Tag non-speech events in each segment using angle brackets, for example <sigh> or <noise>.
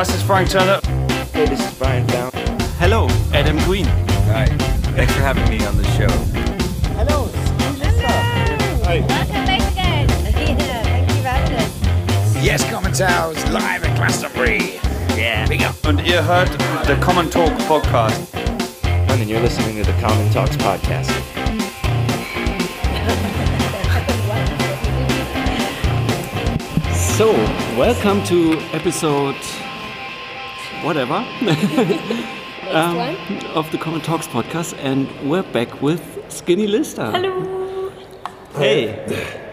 Das is Frank Turner. Hey, this is Brian Down. Hello, Adam Green. Hi. Thanks for having me on the show. Hello, Hi. Welcome back again. yeah, <laughs> thank you for having us. Yes, Commentaries live at Glastonbury. Yeah. Big up. Und ihr heard The Common Talk Podcast. And you're listening to the Common Talks podcast. So, welcome to episode whatever <laughs> um, of the Common Talks podcast, and we're back with Skinny Lister. Hello. Hey. Yeah,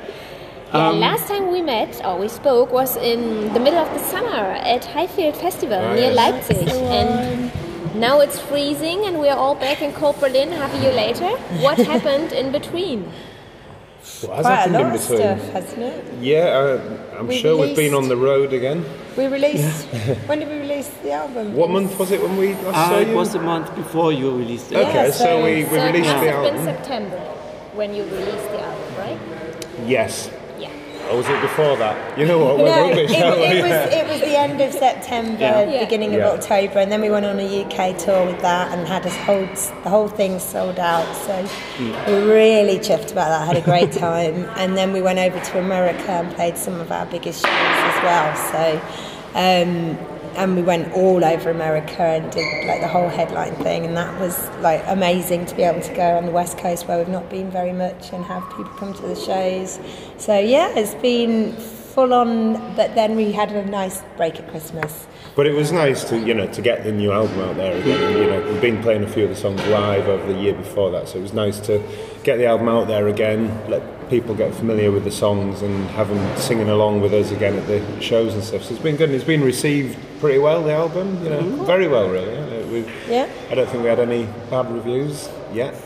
Um, last time we met or we spoke was in the middle of the summer at Highfield Festival near yes. Leipzig, and now it's freezing, and we are all back in cold Berlin half a year later. What <laughs> happened in between? Quite What has a happened lot in of between? stuff, hasn't it? Yeah, uh, I'm We sure we've been on the road again. We released. when did we release the album? What month was it when we last Uh, saw it you? was the month before you released it. okay, Yeah, so, so- we, we so released it the must have been album. September when you released the album, right? Yes. Yeah. Or was it before that? You know what? We're No, it, rubbish. it, aren't we? was, <laughs> it was the end of September, Yeah. Yeah. beginning Yeah. of October, and then we went on a UK tour with that and had a whole, the whole thing sold out. So we were really chuffed about that, had a great <laughs> time. and then we went over to America and played some of our biggest shows as well. So, um, and we went all over America and did like the whole headline thing, and that was like amazing to be able to go on the West Coast where we've not been very much and have people come to the shows. So yeah, it's been full on, but then we had a nice break at Christmas. But it was nice to you know to get the new album out there again. And, you know, we've been playing a few of the songs live over the year before that, so it was nice to get the album out there again, let people get familiar with the songs, and have them singing along with us again at the shows and stuff. So it's been good. and It's been received pretty well. The album, you know, very well, really. You know, Yeah. I don't think we had any bad reviews yet. <laughs>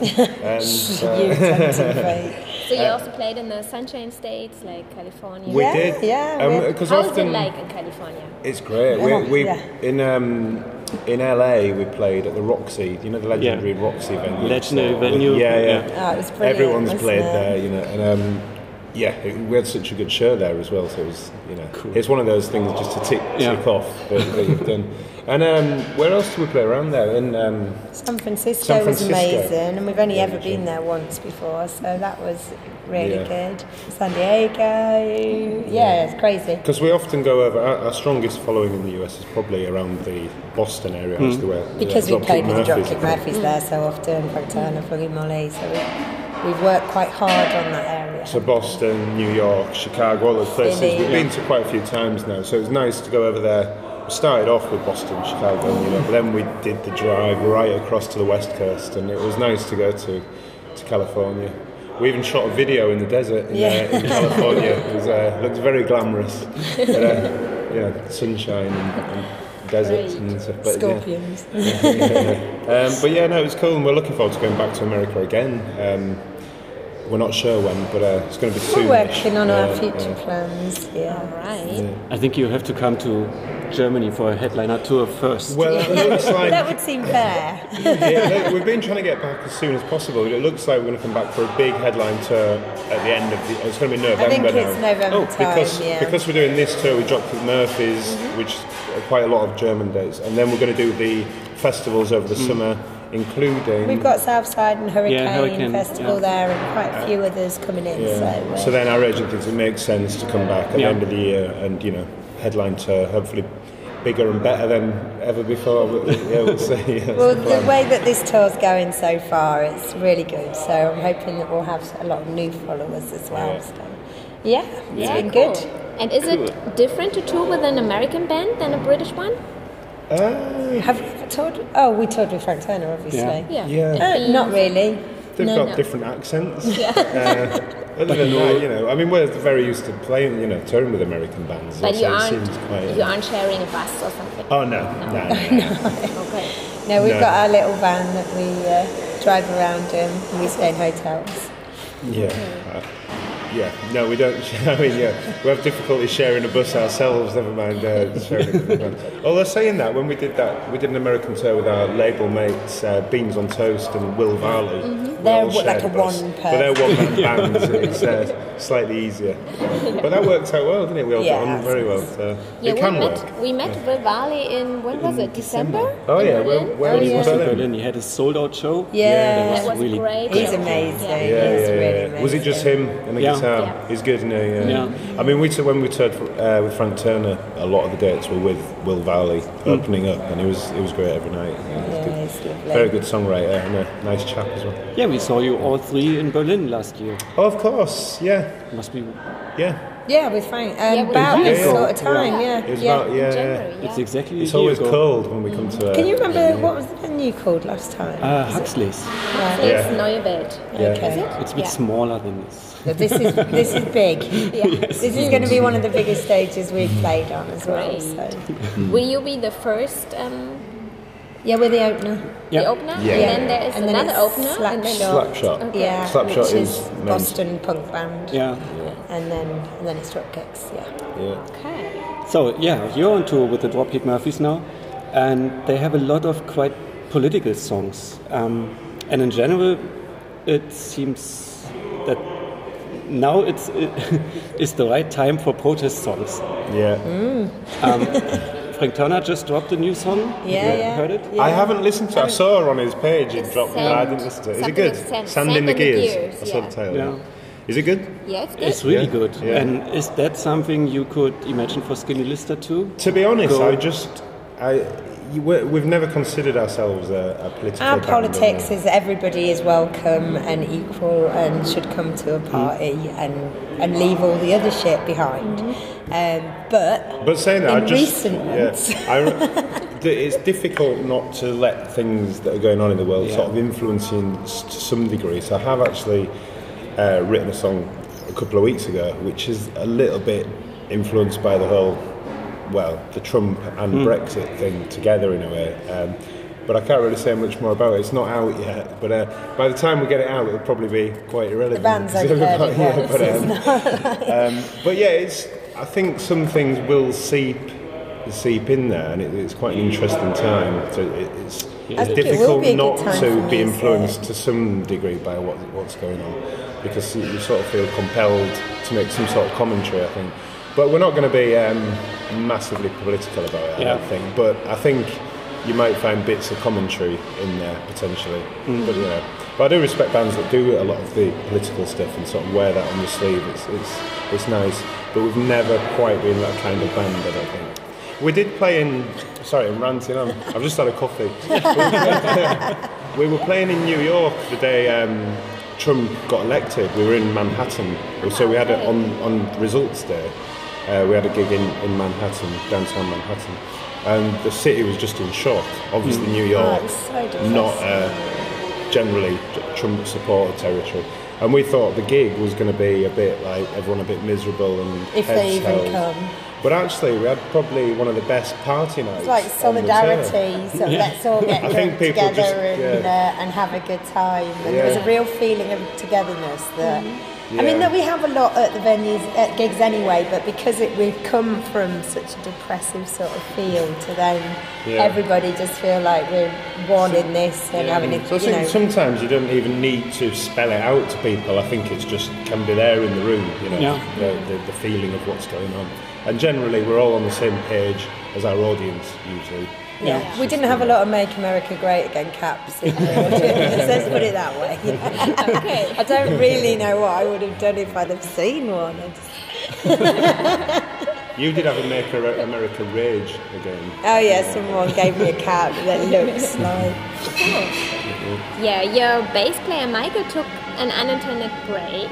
And, uh, contemplate. <laughs> So you also played in the Sunshine States like California. we Yeah, did, yeah, we- Because How is often it like in California? It's great. Yeah. We, we Yeah. in um, in LA we played at the Roxy. You know the legendary Roxy venue. Legendary So, venue, Yeah, yeah. yeah. Oh, it was. Everyone's played there, you know, and um, yeah, it, we had such a good show there as well. So it was, you know, it's one of those things just to tick, Yeah. off that, that you've done. And um, where else did we play around there? In um, San Francisco, San was amazing, and we've only Yeah, ever sure. been there once before, so that was really Yeah. good. San Diego, yeah, it's crazy. Because we often go over, our, our strongest following in the US is probably around the Boston area, actually, where Because where we played with the Murphys Dropkick. Murphys there so often, Frank Turner, Flogging Molly, so we, we've worked quite hard on that area. So Boston, New York, Chicago, all those places. Philly. We've been to quite a few times now, so it was nice to go over there. We started off with Boston, Chicago, New York, but then we did the drive right across to the west coast, and it was nice to go to, to California. We even shot a video in the desert in, Yeah. uh, in California. <laughs> It was, uh, looked very glamorous. But, uh, <laughs> yeah, sunshine and, and deserts and stuff. But, yeah. Scorpions. <laughs> Um, but yeah, no, it was cool, and we're looking forward to going back to America again. Um, we're not sure when, but uh, it's going to be soon. We're working on our future plans, yeah. Right. I think you have to come to Germany for a headliner tour first. Well, it looks <laughs> like That would seem fair. yeah, look, we've been trying to get back as soon as possible. It looks like we're going to come back for a big headline tour at the end of the. It's going to be November I think now. it's November Oh, time, because yeah. because we're doing this tour, we dropped at Murphy's, which is quite a lot of German dates, and then we're going to do the festivals over the summer, including. We've got Southside and Hurricane, Hurricane, Festival yeah. there and quite a few others coming in. Yeah. So, uh, So then our agent thinks it makes sense to come back at Yeah. the end of the year and you know headline to hopefully bigger and better than ever before. But, yeah, we'll see. <laughs> That's well, the the way that this tour's going so far, it's really good. So I'm hoping that we'll have a lot of new followers as well. Yeah. So, yeah, it's Yeah, been cool. good. And is it different to tour with an American band than a British one? Uh, Have we toured? Oh, we toured with Frank Turner, obviously. Yeah. Yeah. Uh, not really. They've No, got no. different accents. Uh, other than that, you know, I mean, we're very used to playing, you know, touring with American bands. But you aren't seems quite, you aren't sharing a bus or something. Oh no, no, no. no. <laughs> Okay. No, we've No. got our little van that we uh, drive around in and we stay in hotels. yeah, uh, yeah. No, we don't. <laughs> I mean, yeah, we have difficulty sharing a bus ourselves. Never mind uh, sharing it with a band. Although saying that, when we did that, we did an American tour with our label mates, uh, Beans on Toast and Will Varley. we They're what, like a bus. one But they're one man <laughs> bands. It's uh, slightly easier. But that worked out well, didn't it? We all got on very well. So Yeah, it we can met, work. we met Will Varley in, when was it, December? Oh yeah, Berlin? where, where Oh, was yeah. Was in Berlin? Berlin. He had a sold out show. Yeah. that That was really great. He's amazing. Yeah. Yeah, He's yeah, really amazing. Was it just him and the Yeah. Guitar? Yeah. He's good, isn't he? Yeah. Yeah. I mean, we t- when we toured uh, with Frank Turner, a lot of the dates were with Will Varley opening up, and he was he was great every night. Yeah, Yeah, good. Very good songwriter and a nice chap as well. Yeah, we saw you all three in Berlin last year. Oh, of course, yeah, Must be. yeah. Yeah, with Frank. Um, Yeah, about Frank. this Yeah. sort of time, yeah. It was yeah. about yeah. yeah. It's exactly. It's always ago. cold when we come to. Uh, Can you remember what was the venue called last time? Uh, Huxley's. Right. It's Yeah. Neue Welt. Yeah. Okay. Is it? It's a bit Yeah. smaller than this. But this is this is big. <laughs> Yeah. This is going to be one of the biggest stages we've played on as well. So Will you be the first um, yeah, we're the opener. the Yeah. opener? Yeah. And then there is And then another it's opener. and then Slapshot. Slapshot. Yeah, Slapshot which is is men's- Boston punk band. Yeah. And then and then it's Dropkicks. Yeah. Yeah. Okay. So yeah, you're on tour with the Dropkick Murphys now, and they have a lot of quite political songs. Um, and in general, it seems that now it's it's <laughs> the right time for protest songs. Yeah. Mm. Um, <laughs> Frank Turner just dropped a new song. Yeah, Have yeah. Heard it? Yeah. I haven't listened to it. I saw her on his page. It It's dropped, but Sand- I didn't listen to it. Is it good? with sand- Sand, in Sand the in the Gears. Gears, I saw yeah. the title. Yeah. Is it good? Yeah, it's good. It's really Yeah, good. yeah. And is that something you could imagine for Skinny Lister too? To be honest, Go. I just, I, you, we- we've never considered ourselves a, a political. Our politics is everybody is welcome and equal and should come to a party and and leave all the other shit behind. Um, but? But saying that, in I just, recent months, yeah, <laughs> I, <laughs> it's difficult not to let things that are going on in the world Yeah. sort of influence you in to some degree. So I have actually uh, written a song a couple of weeks ago, which is a little bit influenced by the whole, well, the Trump and Brexit thing together in a way. Um, but I can't really say much more about it. It's not out yet. But uh, by the time we get it out, it'll probably be quite irrelevant. the band's only <laughs> heard Yeah, but, <laughs> It's um, um, but yeah, it's. I think some things will seep seep in there, and it, it's quite an interesting time. So it, it's, it's think it difficult be a good not to be music. influenced to some degree by what, what's going on, because you, you sort of feel compelled to make some sort of commentary. I think, but we're not going to be um, massively political about it. I Yeah. don't think, but I think. You might find bits of commentary in there potentially, Mm. but you know. But I do respect bands that do a lot of the political stuff and sort of wear that on the sleeve. It's, it's, it's nice, but we've never quite been that kind of band. I don't think. We did play in. Sorry, I'm ranting on. I've just had a coffee. <laughs> we were playing in New York the day um, Trump got elected. We were in Manhattan, so we had it on on results day. Uh, we had a gig in, in Manhattan, downtown Manhattan, and the city was just in shock. Obviously, New York, Oh, so not uh, generally Trump supporter territory. And we thought the gig was going to be a bit like everyone a bit miserable and If they heads even held. come. But actually, we had probably one of the best party nights. It's like on the tour. solidarity. <laughs> So let's all get drunk together just- and, yeah. uh, and have a good time. And there was a real feeling of togetherness that. I mean, that we have a lot at the venues, at gigs anyway, but because it, we've come from such a depressive sort of feel to then Yeah. everybody just feel like we're one in this and having it, So I you think know. sometimes you don't even need to spell it out to people. I think it's just can be there in the room, you know, Yeah. the, the, the feeling of what's going on. And generally, we're all on the same page as our audience usually. Yeah. We didn't have a lot of Make America Great Again caps in <laughs> <laughs> let's put it that way. Okay. <laughs> I don't really know what I would have done if I'd have seen one. I just- You did have a Make America Rage again. Oh yeah, someone gave me a cap that looks like. Oh. Yeah, your bass player Michael took an unintended break.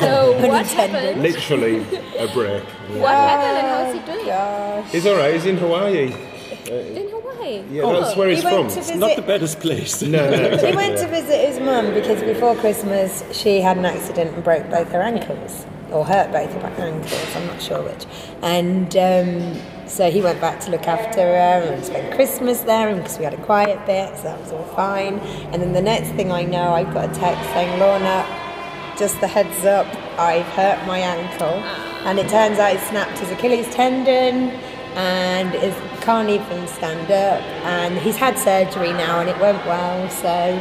so what happened? Literally a break. What happened and how's he oh, doing? Gosh. He's all right. He's in Hawaii. In Hawaii. Yeah, that's where he's He went from. to Not the best place. <laughs> No, no, He exactly. went to visit his mum because before Christmas she had an accident and broke both her ankles, or hurt both her ankles. I'm not sure which. And um, so he went back to look after her and spent Christmas there, and because we had a quiet bit, so that was all fine. And then the next thing I know, I got a text saying, "Lorna, just the heads up, I've hurt my ankle. And it turns out he snapped his Achilles tendon and is, can't even stand up. And he's had surgery now and it went well. So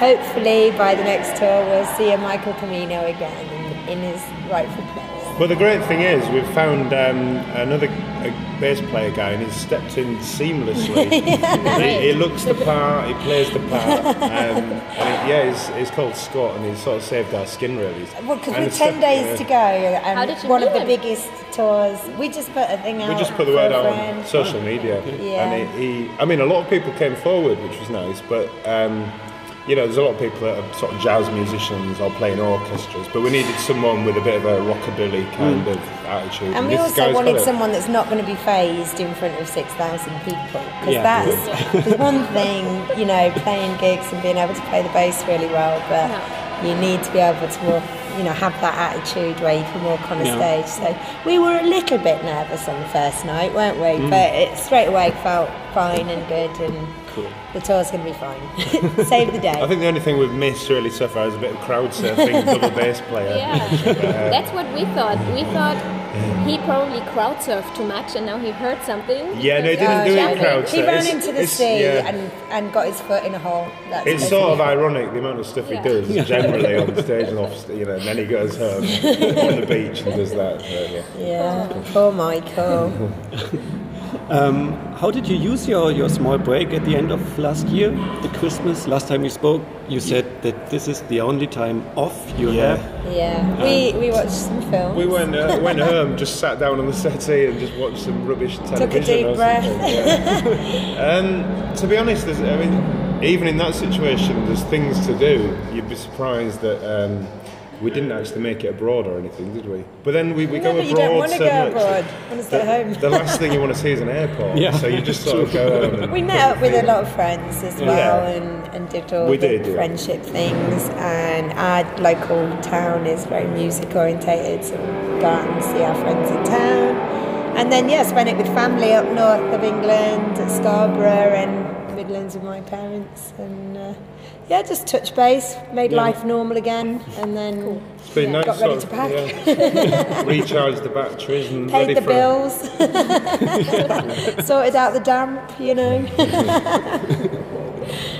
hopefully by the next tour we'll see a Michael Camino again in, his rightful place. Well, the great thing is we've found um, another a bass player guy, and he's stepped in seamlessly. <laughs> he, he looks the part, he plays the part, um, and he, yeah, he's, he's called Scott, and he's sort of saved our skin really. Well, because And we're it's 10 days yeah. to go, and How did you one meet of the him? biggest tours. We just put a thing out. We just put the word out on social media, Yeah. and he, he, I mean, a lot of people came forward, which was nice, but. Um, you know, there's a lot of people that are sort of jazz musicians or playing orchestras, but we needed someone with a bit of a rockabilly kind of attitude. And we this also wanted someone that's not going to be phased in front of 6,000 people. Because Yeah. that's there's one thing, you know, playing gigs and being able to play the bass really well, but you need to be able to walk, you know, have that attitude where you can walk on a Yeah. stage. So we were a little bit nervous on the first night, weren't we? Mm. But it straight away felt fine and good, and the tour's going to be fine. <laughs> Save the day. I think the only thing we've missed really so far is a bit of crowd surfing, <laughs> double bass player. Yeah, <laughs> um, that's what we thought. We thought he probably crowd surfed too much, and now he heard something. Yeah, no, he didn't do Oh, it crowd He ran It's- into the it's- sea yeah. and, and got his foot in a hole. That's It's sort of ironic the amount of stuff Yeah. he does generally on the stage and off, you know, and then he goes home on the beach and does that. so, yeah. Yeah, poor Michael. How did you use your, your small break at the end of last year, the Christmas? Last time we spoke, you said that this is the only time off you Yeah. have. Yeah, we, we watched some films. We went uh, went <laughs> home, just sat down on the settee and just watched some rubbish television. deep breath. yeah. <laughs> um, to be honest, I mean, even in that situation, there's things to do. You'd be surprised that um, we didn't actually make it abroad or anything, did we? But then we, we No, go but abroad you don't want to so go much. abroad. Want to stay home. The, the last thing you want to see is an airport. Yeah. So you just sort of go home. And we met up with a lot of friends as well and, and did all We the did, yeah. friendship things. And our local town is very music orientated, so we go out and see our friends in town. And then, yeah, spent it with family up north of England, at Scarborough and Midlands with my parents. And uh, yeah, just touch base, made life normal again, and then It's been nice. got ready sort to pack. yeah, <laughs> recharge the batteries and Paid ready the for bills, <laughs> sorted out the damp, you know.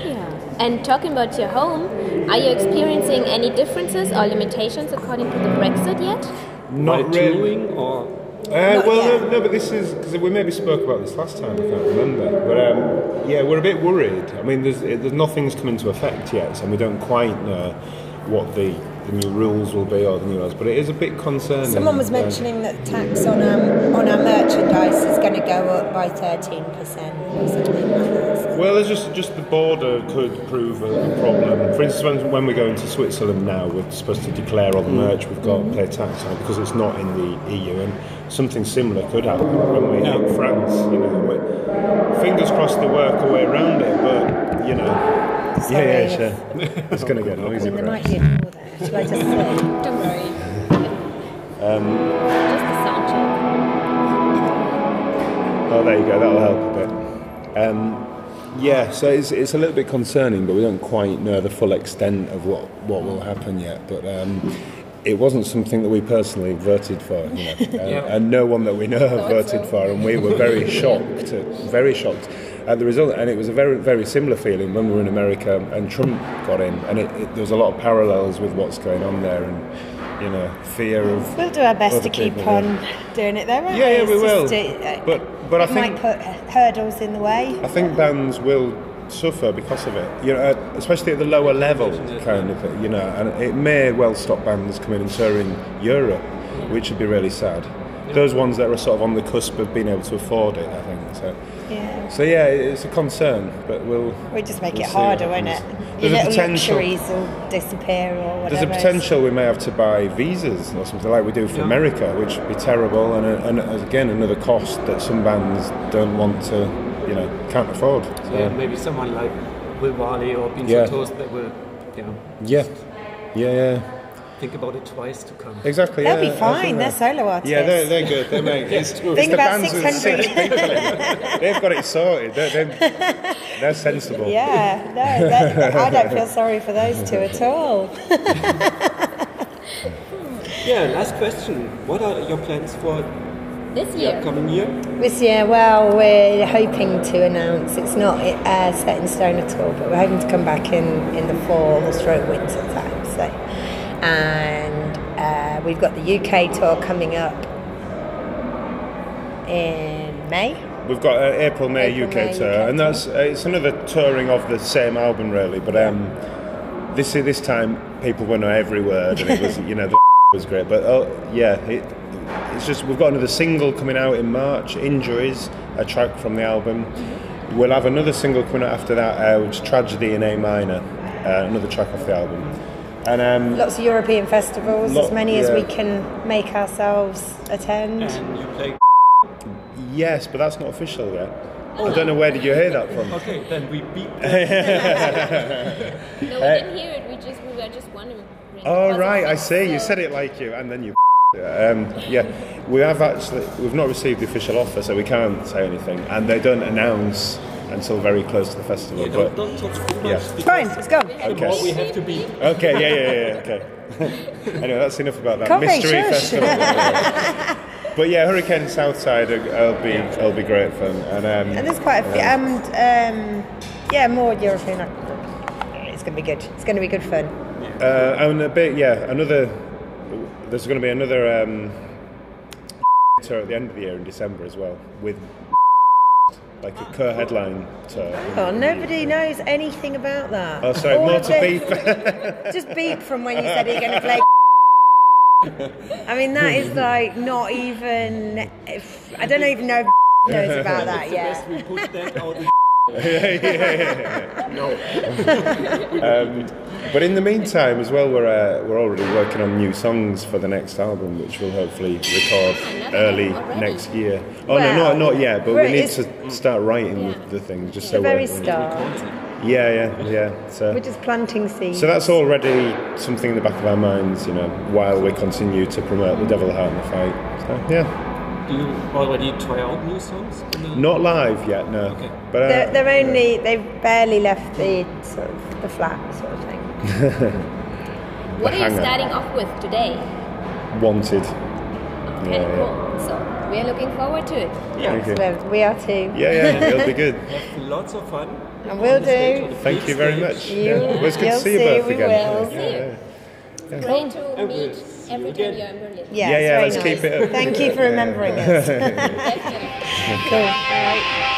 Yeah. <laughs> And talking about your home, are you experiencing any differences or limitations according to the Brexit yet? Not really. or Uh, well, no, no, but this is because we maybe spoke about this last time. I can't remember, but um, yeah, we're a bit worried. I mean, there's, there's nothing's come into effect yet, so we don't quite know what the, the new rules will be or the new laws. But it is a bit concerning. Someone was mentioning that tax on um, on our merchandise is going to go up by thirteen percent. Well, there's just just the border could prove a, a problem. For instance, when, when we go into Switzerland now, we're supposed to declare all the merch we've got, to pay tax on it because it's not in the EU, and something similar could happen when we hit France. You know, fingers crossed they work a way around it, but you know, Sorry yeah, yeah, sure. <laughs> it's going to get <laughs> noisy. Mean, there for might us. be a call there. Should I just say? Don't worry. Just a sound check. Oh, there you go. That'll help a bit. Um, yeah, so it's, it's a little bit concerning, but we don't quite know the full extent of what, what will happen yet. But um, it wasn't something that we personally voted for, you know, <laughs> uh, and no one that we know voted so. for, and we were very <laughs> shocked, very shocked at the result. And it was a very, very similar feeling when we were in America and Trump got in, and it, it, there was a lot of parallels with what's going on there, and you know, fear of. We'll do our best to keep people, on yeah. doing it, though. Won't Yeah, yeah, It's we just, will. uh, But- but I think- might put hurdles in the way. I think bands will suffer because of it. You know, uh, especially at the lower level, kind of. thing, You know, and it may well stop bands coming and touring Europe, which would be really sad. Those ones that are sort of on the cusp of being able to afford it, I think. So, Yeah. so yeah, it's a concern, but we'll. We just make we'll it harder, won't it? happens. Your There's a little potential. luxuries will disappear or whatever. There's a potential we may have to buy visas or something like we do for America, which would be terrible, and, a, and uh, again another cost that some bands don't want to, you know, can't afford. So, yeah, maybe someone like Will Varley or Beans Yeah. on Toast that will you know, yeah, yeah, yeah. Think about it twice to come. Exactly. They'll yeah, be I fine. think They're that- solo artists. Yeah, they're, they're good. They're make, it's, <laughs> it's Think the about bands with 600. six people in. <laughs> They've got it sorted. They're, they're, they're sensible. Yeah, no, that, I don't feel sorry for those two at all. <laughs> Yeah, last question. What are your plans for this the year? upcoming year? This year, well, we're hoping to announce it's not uh, set in stone at all, but we're hoping to come back in, in the fall or stroke winter time. And uh, we've got the UK tour coming up in May. We've got uh, April, May April, UK May, tour, UK and that's uh, it's another touring of the same album, really. But um, this this time people will know every word, and it was you know the <laughs> was great. But oh yeah, it, it's just we've got another single coming out in March, Injuries, a track from the album. We'll have another single coming out after that, uh, which is Tragedy in A minor, uh, another track off the album. And um, Lots of European festivals, Lot- as many as we can make ourselves attend. And you play. <laughs> yes, but that's not official yet. I don't know where did you hear that from. Okay, then we beat. <laughs> No, we didn't hear it. We just we were just wondering. Oh right, I fixed, see. You said it like you, and then you. <laughs> Um, yeah, we have actually we've not received the official offer, so we can't say anything, and they don't announce until very close to the festival. Yeah, don't, but don't talk too much. Yeah. Fine, let's go. The more we have to beat. okay, yeah, yeah, yeah, okay. <laughs> anyway, that's enough about that Coffee, mystery shush. festival. <laughs> but yeah, Hurricane Southside, uh, it'll be it'll be great fun, and um, And there's quite a few, and um, yeah, more European. It's going to be good. It's going to be good fun. Uh, and a bit, yeah, another. There's going to be another um, <laughs> tour at the end of the year in December as well, with like a co-headline tour. Oh, nobody knows anything about that. Oh, sorry, All more to beep. <laughs> <laughs> Just beep from when you said you're going to play. <laughs> I mean, that is like not even. If, I don't even know if knows about that yet. That out. um, but in the meantime, as well, we're uh, we're already working on new songs for the next album, which we'll hopefully record early next year. Oh Well, no, not not yet, but we we're- need it's- to start writing Yeah. the, the things just The so very we're, start. Yeah, yeah, yeah. So. We're just planting seeds. So that's already something in the back of our minds, you know, while we continue to promote the Devil Heart and the Fight. So, yeah, Do you already try out new songs? the- not live yet, no. Okay. But uh, They're, they're only. They've barely left the sort of the flat sort of thing. <laughs> What are you hanger. starting off with today? wanted. Okay, Yeah, yeah. cool. So we are looking forward to it. Yeah, you. We are too. Yeah, yeah, it'll be good. <laughs> Have lots of fun. And we'll On the stage, on do. Thank you very much. You- Yeah. Well, it's good you'll to see you see, both we again. will. Yeah, yeah. Great to And meet we'll every time you you're in Berlin. Yeah, Yeah, yeah, very let's nice. keep it up. Thank you for remembering us. <laughs> Cool. All right.